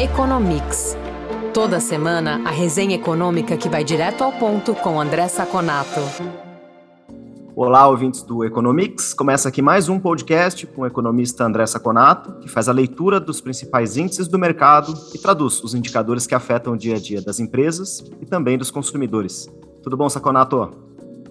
Economics. Toda semana, a resenha econômica que vai direto ao ponto com André Saconato. Olá, ouvintes do Economics. Começa aqui mais um podcast com o economista André Saconato, que faz a leitura dos principais índices do mercado e traduz os indicadores que afetam o dia a dia das empresas e também dos consumidores. Tudo bom, Saconato?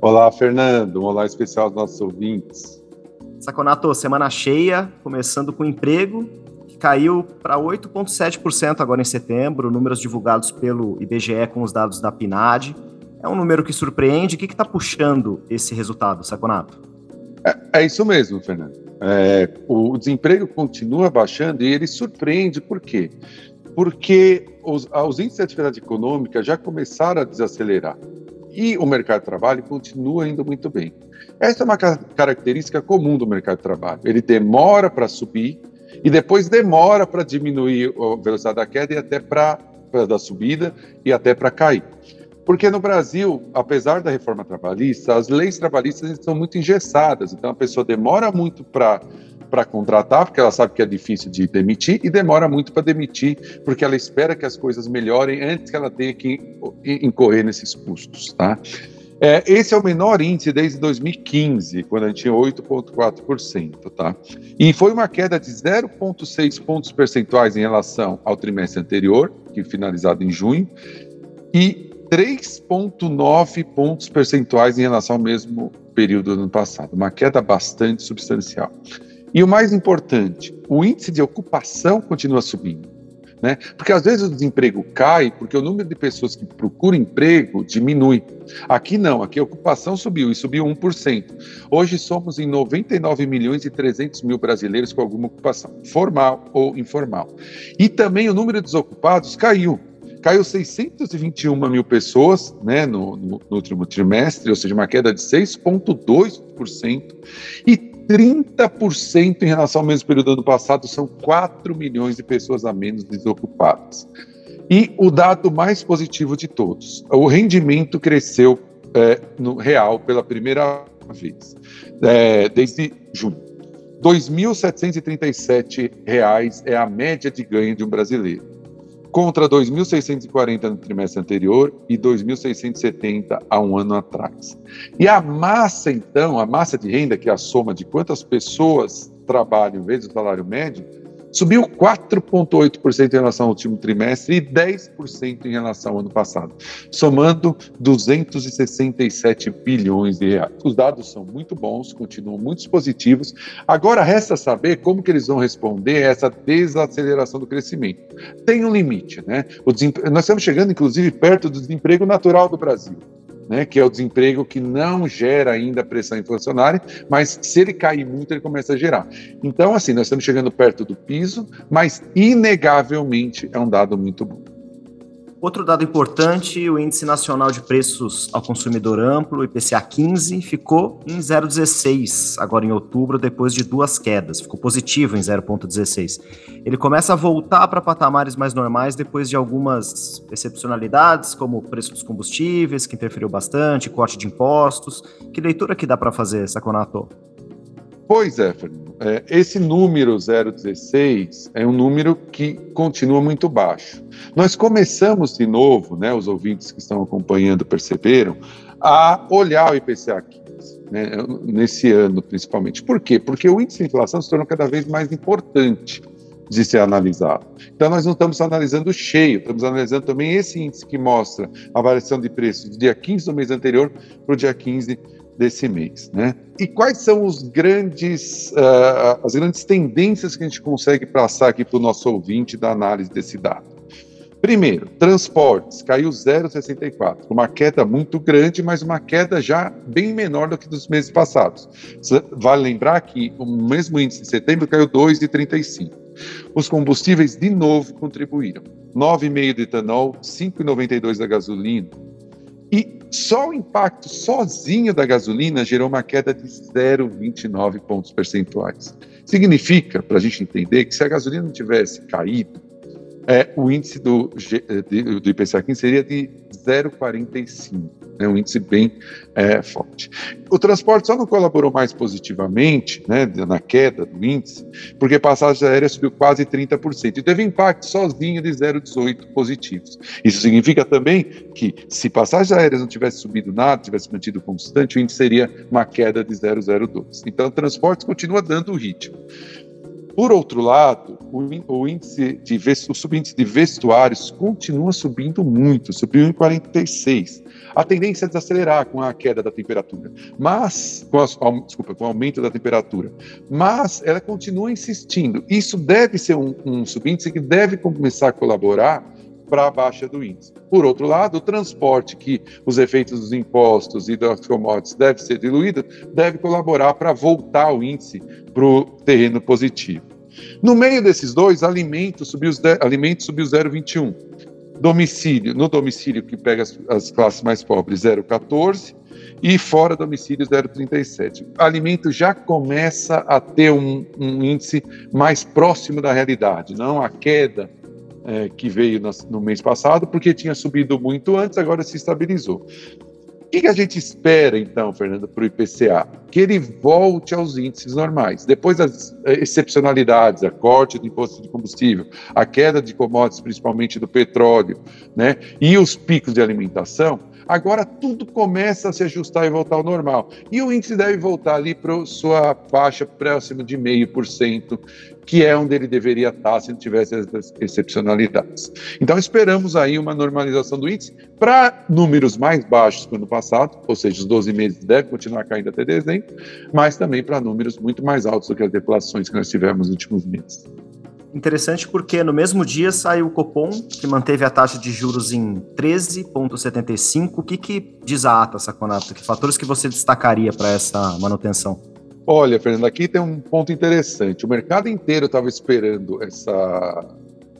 Olá, Fernando. Um olá especial aos nossos ouvintes. Saconato, semana cheia, começando com emprego, caiu para 8,7% agora em setembro, números divulgados pelo IBGE com os dados da PNAD. É um número que surpreende. O que está puxando esse resultado, Saconato? É, é isso mesmo, Fernando. É, o desemprego continua baixando e ele surpreende por quê? Porque os, os índices de atividade econômica já começaram a desacelerar e o mercado de trabalho continua indo muito bem. Essa é uma característica comum do mercado de trabalho. Ele demora para subir e depois demora para diminuir a velocidade da queda e até para da subida e até para cair. Porque no Brasil, apesar da reforma trabalhista, as leis trabalhistas são muito engessadas. Então a pessoa demora muito para para contratar, porque ela sabe que é difícil de demitir, e demora muito para demitir, porque ela espera que as coisas melhorem antes que ela tenha que incorrer nesses custos. Tá? É, esse é o menor índice desde 2015, quando a gente tinha 8,4%. Tá? E foi uma queda de 0,6 pontos percentuais em relação ao trimestre anterior, que finalizado em junho, e 3,9 pontos percentuais em relação ao mesmo período do ano passado, uma queda bastante substancial. E o mais importante, o índice de ocupação continua subindo. Né? Porque às vezes o desemprego cai porque o número de pessoas que procuram emprego diminui. Aqui não, aqui a ocupação subiu e subiu 1%. Hoje somos em 99 milhões e 300 mil brasileiros com alguma ocupação, formal ou informal. E também o número de desocupados caiu. Caiu 621 mil pessoas né, no, no, no último trimestre, ou seja, uma queda de 6,2%. E 30% em relação ao mesmo período do ano passado, são 4 milhões de pessoas a menos desocupadas. E o dado mais positivo de todos, o rendimento cresceu é, no real pela primeira vez, é, desde junho. R$ 2.737 é a média de ganho de um brasileiro contra 2.640 no trimestre anterior e 2.670 há um ano atrás. E a massa, então, a massa de renda, que é a soma de quantas pessoas trabalham vezes o salário médio, subiu 4,8% em relação ao último trimestre e 10% em relação ao ano passado, somando 267 bilhões de reais. Os dados são muito bons, continuam muito positivos. Agora resta saber como que eles vão responder a essa desaceleração do crescimento. Tem um limite, né? Nós estamos chegando, inclusive, perto do desemprego natural do Brasil né, que é o desemprego que não gera ainda pressão inflacionária, mas se ele cair muito, ele começa a gerar. Então, assim, nós estamos chegando perto do piso, mas inegavelmente é um dado muito bom. Outro dado importante, o Índice Nacional de Preços ao Consumidor Amplo, IPCA 15, ficou em 0,16 agora em outubro, depois de duas quedas. Ficou positivo em 0,16. Ele começa a voltar para patamares mais normais depois de algumas excepcionalidades, como o preço dos combustíveis, que interferiu bastante, corte de impostos. Que leitura que dá para fazer, Saconato? Pois é, Fernando. É, esse número 016 é um número que continua muito baixo. Nós começamos de novo, né, os ouvintes que estão acompanhando perceberam, a olhar o IPCA 15, né, nesse ano principalmente. Por quê? Porque o índice de inflação se tornou cada vez mais importante de ser analisado. Então, nós não estamos analisando cheio, estamos analisando também esse índice que mostra a variação de preços do dia 15 do mês anterior para o dia 15 desse mês, né? E quais são os grandes, uh, as grandes tendências que a gente consegue passar aqui para o nosso ouvinte da análise desse dado? Primeiro, transportes caiu 0,64, uma queda muito grande, mas uma queda já bem menor do que dos meses passados. Vale lembrar que o mesmo índice de setembro caiu 2,35. Os combustíveis de novo contribuíram. 9,5 de etanol, 5,92 da gasolina, e só o impacto sozinho da gasolina gerou uma queda de 0,29 pontos percentuais. Significa, para a gente entender, que se a gasolina não tivesse caído, é, o índice do, do IPCA 15 seria de 0,45 né, um índice bem é, forte. O transporte só não colaborou mais positivamente né, na queda do índice, porque passagens aéreas subiu quase 30%, e teve impacto sozinho de 0,18 positivos. Isso significa também que, se passagens aéreas não tivesse subido nada, tivesse mantido constante, o índice seria uma queda de 0,02. Então, o transporte continua dando o ritmo. Por outro lado, o, índice de o subíndice de vestuários continua subindo muito, subiu em 46. A tendência é desacelerar com a queda da temperatura, mas com, desculpa, com o aumento da temperatura, mas ela continua insistindo. Isso deve ser um, um subíndice que deve começar a colaborar para a baixa do índice. Por outro lado, o transporte, que os efeitos dos impostos e das commodities deve ser diluído, deve colaborar para voltar o índice para o terreno positivo. No meio desses dois, alimentos subiu, alimentos subiu 0,21. Domicílio, no domicílio que pega as, as classes mais pobres, 0,14 e fora domicílio 0,37. Alimento já começa a ter um, um, índice mais próximo da realidade, não a queda é, que veio no, no mês passado, porque tinha subido muito antes, agora se estabilizou. O que, a gente espera, então, Fernando, para o IPCA? Que ele volte aos índices normais. Depois das excepcionalidades, a corte do imposto de combustível, a queda de commodities, principalmente do petróleo, né, e os picos de alimentação, agora tudo começa a se ajustar e voltar ao normal. E o índice deve voltar ali para sua faixa próxima de 0,5%, que é onde ele deveria estar se não tivesse essas excepcionalidades. Então, esperamos aí uma normalização do índice para números mais baixos que o ano passado, ou seja, os 12 meses devem continuar caindo até dezembro, mas também para números muito mais altos do que as deflações que nós tivemos nos últimos meses. Interessante porque no mesmo dia saiu o Copom, que manteve a taxa de juros em 13,75. O que, que diz a ata, Saconato? Que fatores que você destacaria para essa manutenção? Olha, Fernando, aqui tem um ponto interessante. O mercado inteiro estava esperando essa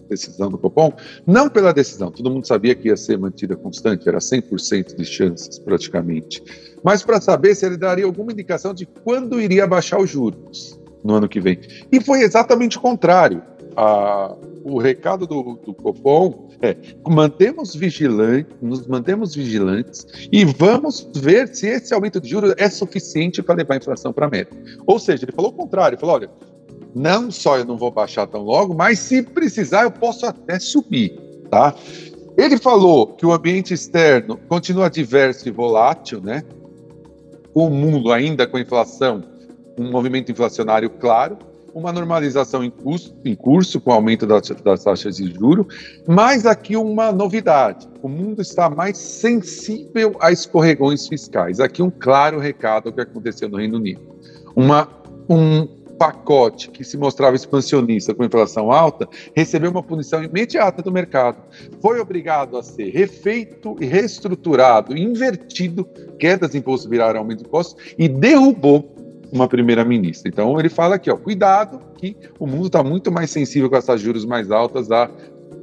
decisão do Copom, não pela decisão, todo mundo sabia que ia ser mantida constante, era 100% de chances praticamente, mas para saber se ele daria alguma indicação de quando iria baixar os juros no ano que vem. E foi exatamente o contrário. A, o recado do, do Copom é mantemos vigilantes, nos mantemos vigilantes e vamos ver se esse aumento de juros é suficiente para levar a inflação para a meta. Ou seja, ele falou o contrário, ele falou, olha, não só eu não vou baixar tão logo, mas se precisar eu posso até subir, tá? Ele falou que o ambiente externo continua diverso e volátil, né? O mundo ainda com inflação, um movimento inflacionário claro, uma normalização em curso, em curso com o aumento das, das taxas de juros, mas aqui uma novidade: o mundo está mais sensível a escorregões fiscais. Aqui um claro recado que aconteceu no Reino Unido. Uma, um pacote que se mostrava expansionista com inflação alta recebeu uma punição imediata do mercado. Foi obrigado a ser refeito e reestruturado, invertido, quedas de impostos viraram aumento de impostos e derrubou uma primeira-ministra. Então ele fala aqui, ó, cuidado que o mundo está muito mais sensível com essas juros mais altas a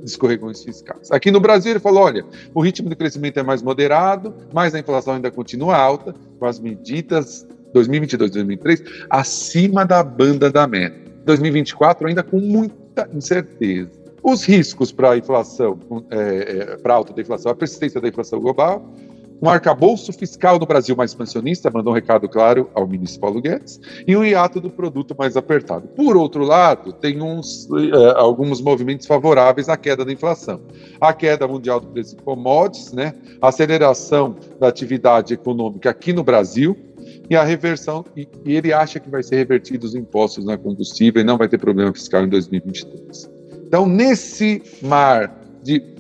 escorregões fiscais. Aqui no Brasil ele falou, olha, o ritmo de crescimento é mais moderado, mas a inflação ainda continua alta, com as medidas 2022 2023 acima da banda da meta. 2024 ainda com muita incerteza. Os riscos para a inflação, é, é, para a alta da inflação, a persistência da inflação global, um arcabouço fiscal no Brasil mais expansionista, mandou um recado claro ao ministro Paulo Guedes, e um hiato do produto mais apertado. Por outro lado, tem uns, uh, alguns movimentos favoráveis à queda da inflação. A queda mundial do preço de commodities, né, a aceleração da atividade econômica aqui no Brasil, e a reversão, e, ele acha que vai ser revertido os impostos na combustível e não vai ter problema fiscal em 2023. Então, nesse mar de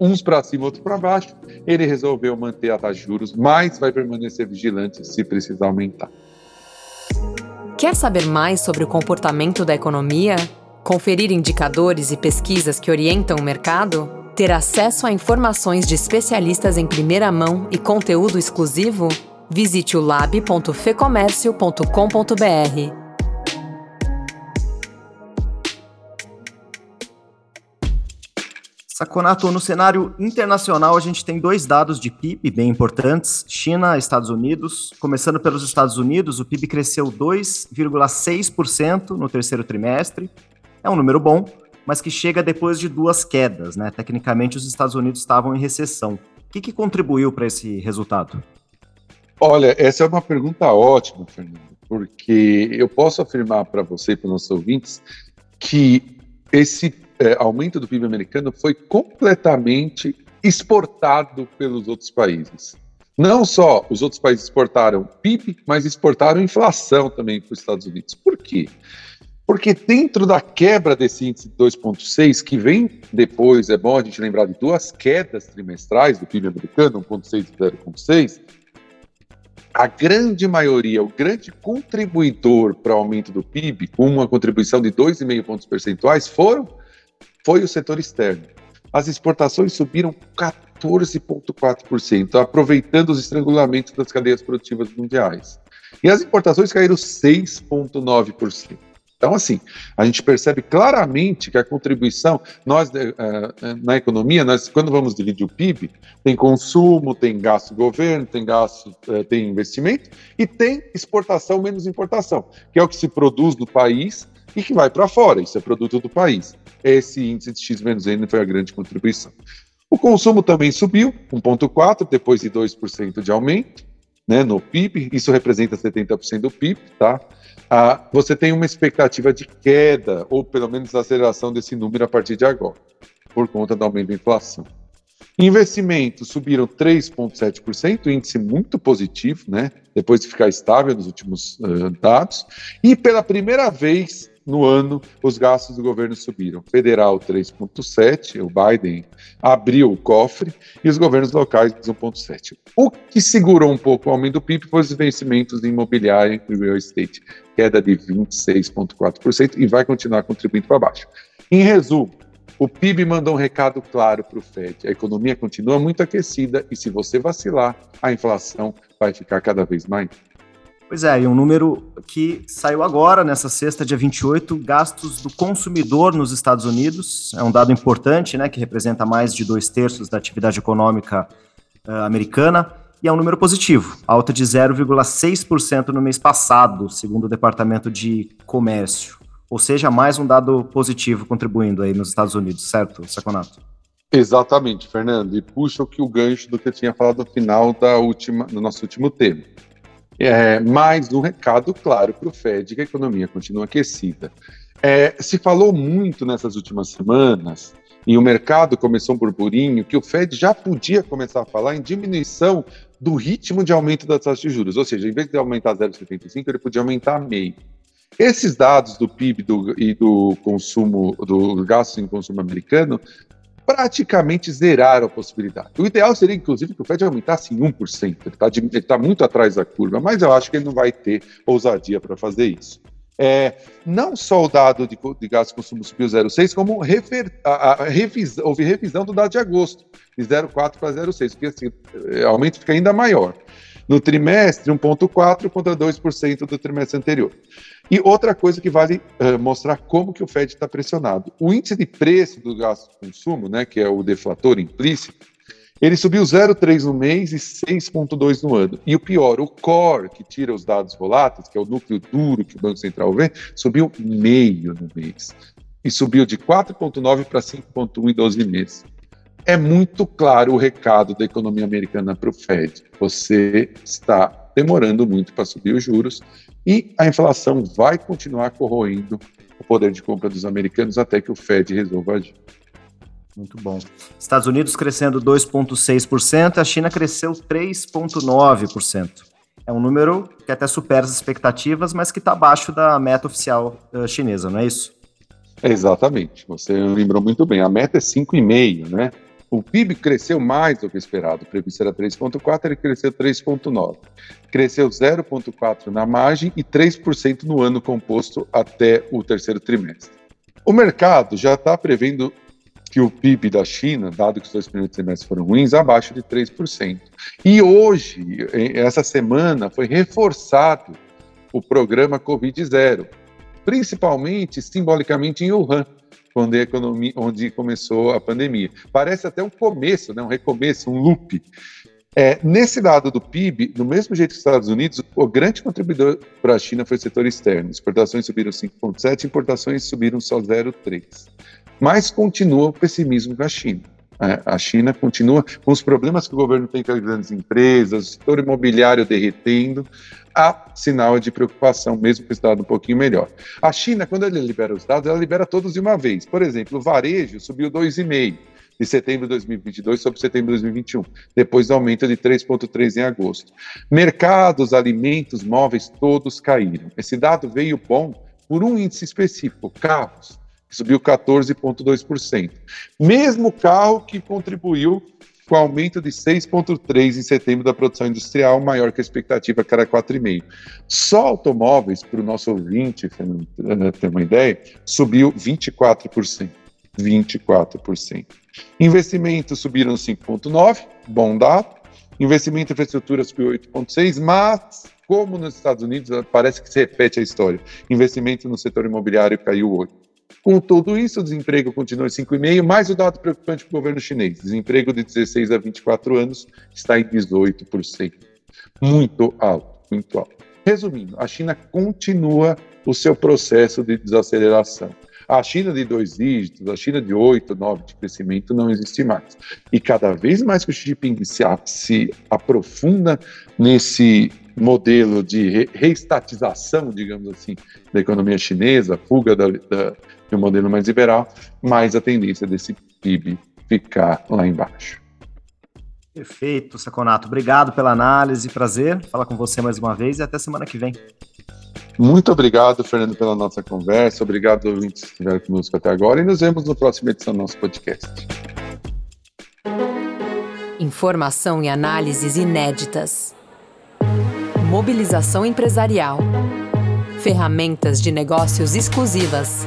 uns para cima, outros para baixo, ele resolveu manter a taxa de juros, mas vai permanecer vigilante se precisar aumentar. Quer saber mais sobre o comportamento da economia? Conferir indicadores e pesquisas que orientam o mercado? Ter acesso a informações de especialistas em primeira mão e conteúdo exclusivo? Visite o lab.fecomércio.com.br. Saconato, no cenário internacional, a gente tem dois dados de PIB bem importantes: China Estados Unidos. Começando pelos Estados Unidos, o PIB cresceu 2,6% no terceiro trimestre. É um número bom, mas que chega depois de duas quedas, né? Tecnicamente, os Estados Unidos estavam em recessão. O que, que contribuiu para esse resultado? Olha, essa é uma pergunta ótima, Fernando, porque eu posso afirmar para você e para os nossos ouvintes que esse é, aumento do PIB americano foi completamente exportado pelos outros países. Não só os outros países exportaram PIB, mas exportaram inflação também para os Estados Unidos. Por quê? Porque dentro da quebra desse índice de 2,6, que vem depois, é bom a gente lembrar de duas quedas trimestrais do PIB americano, 1,6 e 0,6, a grande maioria, o grande contribuidor para o aumento do PIB, com uma contribuição de 2,5 pontos percentuais, foram, foi o setor externo. As exportações subiram 14,4%, aproveitando os estrangulamentos das cadeias produtivas mundiais. E as importações caíram 6,9%. Então, assim, a gente percebe claramente que a contribuição, nós uh, na economia, nós quando vamos dividir o PIB, tem consumo, tem gasto do governo, tem gasto, uh, tem investimento e tem exportação menos importação, que é o que se produz no país e que vai para fora, isso é produto do país. Esse índice de X menos N foi a grande contribuição. O consumo também subiu, 1,4%, depois de 2% de aumento né, no PIB, isso representa 70% do PIB, tá? ah, você tem uma expectativa de queda, ou pelo menos aceleração desse número a partir de agora, por conta do aumento da inflação. Investimentos subiram 3,7%, índice muito positivo, né? Depois de ficar estável nos últimos uh, dados. E pela primeira vez no ano, os gastos do governo subiram. Federal 3,7, o Biden abriu o cofre, e os governos locais 1,7. O que segurou um pouco o aumento do PIB foi os vencimentos de imobiliário e real estate, queda de 26,4%, e vai continuar contribuindo para baixo. Em resumo, o PIB mandou um recado claro para o Fed. A economia continua muito aquecida e, se você vacilar, a inflação vai ficar cada vez mais. Pois é, e um número que saiu agora, nessa sexta, dia 28, gastos do consumidor nos Estados Unidos. É um dado importante, né, que representa mais de dois terços da atividade econômica uh, americana. E é um número positivo, alta de 0,6% no mês passado, segundo o Departamento de Comércio. Ou seja, mais um dado positivo contribuindo aí nos Estados Unidos, certo, Saconato? Exatamente, Fernando. E puxa o que o gancho do que eu tinha falado no final da última, do nosso último tema é, mais um recado claro para o Fed que a economia continua aquecida. É, se falou muito nessas últimas semanas, e o mercado começou um burburinho, que o Fed já podia começar a falar em diminuição do ritmo de aumento das taxas de juros, ou seja, em vez de aumentar 0,75, ele podia aumentar meio. Esses dados do PIB do, e do consumo, do gasto em consumo americano, praticamente zeraram a possibilidade. O ideal seria, inclusive, que o Fed aumentasse em 1%. Ele está tá muito atrás da curva, mas eu acho que ele não vai ter ousadia para fazer isso. É, não só o dado de, de gasto de consumo subiu 0,6, como refer, a, a revisão, houve revisão do dado de agosto, de 0,4 para 0,6, porque assim, o aumento fica ainda maior. No trimestre, 1,4% contra 2% do trimestre anterior. E outra coisa que vale uh, mostrar como que o Fed está pressionado. O índice de preço do gasto de consumo, né, que é o deflator implícito, ele subiu 0,3 no mês e 6,2 no ano. E o pior, o core, que tira os dados voláteis, que é o núcleo duro que o Banco Central vê, subiu meio no mês. E subiu de 4,9 para 5,1 em 12 meses é muito claro o recado da economia americana para o Fed. Você está demorando muito para subir os juros e a inflação vai continuar corroendo o poder de compra dos americanos até que o Fed resolva agir. Muito bom. Estados Unidos crescendo 2,6%, a China cresceu 3,9%. É um número que até supera as expectativas, mas que está abaixo da meta oficial uh, chinesa, não é isso? Exatamente. Você lembrou muito bem. A meta é 5,5%, né? O PIB cresceu mais do que esperado, o previsto era 3,4, ele cresceu 3,9. Cresceu 0,4 na margem e 3% no ano composto até o terceiro trimestre. O mercado já está prevendo que o PIB da China, dado que os dois primeiros trimestres foram ruins, abaixo de 3%. E hoje, essa semana, foi reforçado o programa Covid-0, principalmente simbolicamente em Wuhan, quando a economia, onde começou a pandemia. Parece até um começo, né, um recomeço, um loop. É, nesse lado do PIB, do mesmo jeito que os Estados Unidos, o grande contribuidor para a China foi o setor externo. Exportações subiram 5,7%, importações subiram só 0,3%. mas continua o pessimismo da China. É, a China continua com os problemas que o governo tem com as grandes empresas, o setor imobiliário derretendo, há sinal de preocupação, mesmo com esse dado um pouquinho melhor. A China, quando ela libera os dados, ela libera todos de uma vez. Por exemplo, o varejo subiu 2,5% de setembro de 2022 sobre setembro de 2021, depois do aumento de 3,3% em agosto. Mercados, alimentos, móveis, todos caíram. Esse dado veio bom por um índice específico, carros, que subiu 14,2%. Mesmo carro que contribuiu com aumento de 6,3% em setembro da produção industrial, maior que a expectativa, que era 4,5%. Só automóveis, para o nosso ouvinte ter uma ideia, subiu 24%. 24%. Investimentos subiram 5,9%, bom dado. Investimento em infraestrutura subiu 8,6%, mas, como nos Estados Unidos, parece que se repete a história. Investimento no setor imobiliário caiu 8%. Com tudo isso, o desemprego continua em 5,5%, mais o dado preocupante para o governo chinês. Desemprego de 16 a 24 anos está em 18%. Muito alto, muito alto. Resumindo, a China continua o seu processo de desaceleração. A China de dois dígitos, a China de oito, nove de crescimento não existe mais. E cada vez mais que o Xi Jinping se, se aprofunda nesse modelo de reestatização, digamos assim, da economia chinesa, fuga da, da, de um modelo mais liberal, mais a tendência desse PIB ficar lá embaixo. Perfeito, Saconato. Obrigado pela análise, prazer falar com você mais uma vez e até semana que vem. Muito obrigado, Fernando, pela nossa conversa. Obrigado, ouvintes que estiveram conosco até agora e nos vemos na próxima edição do nosso podcast. Informação e análises inéditas. Mobilização empresarial. Ferramentas de negócios exclusivas.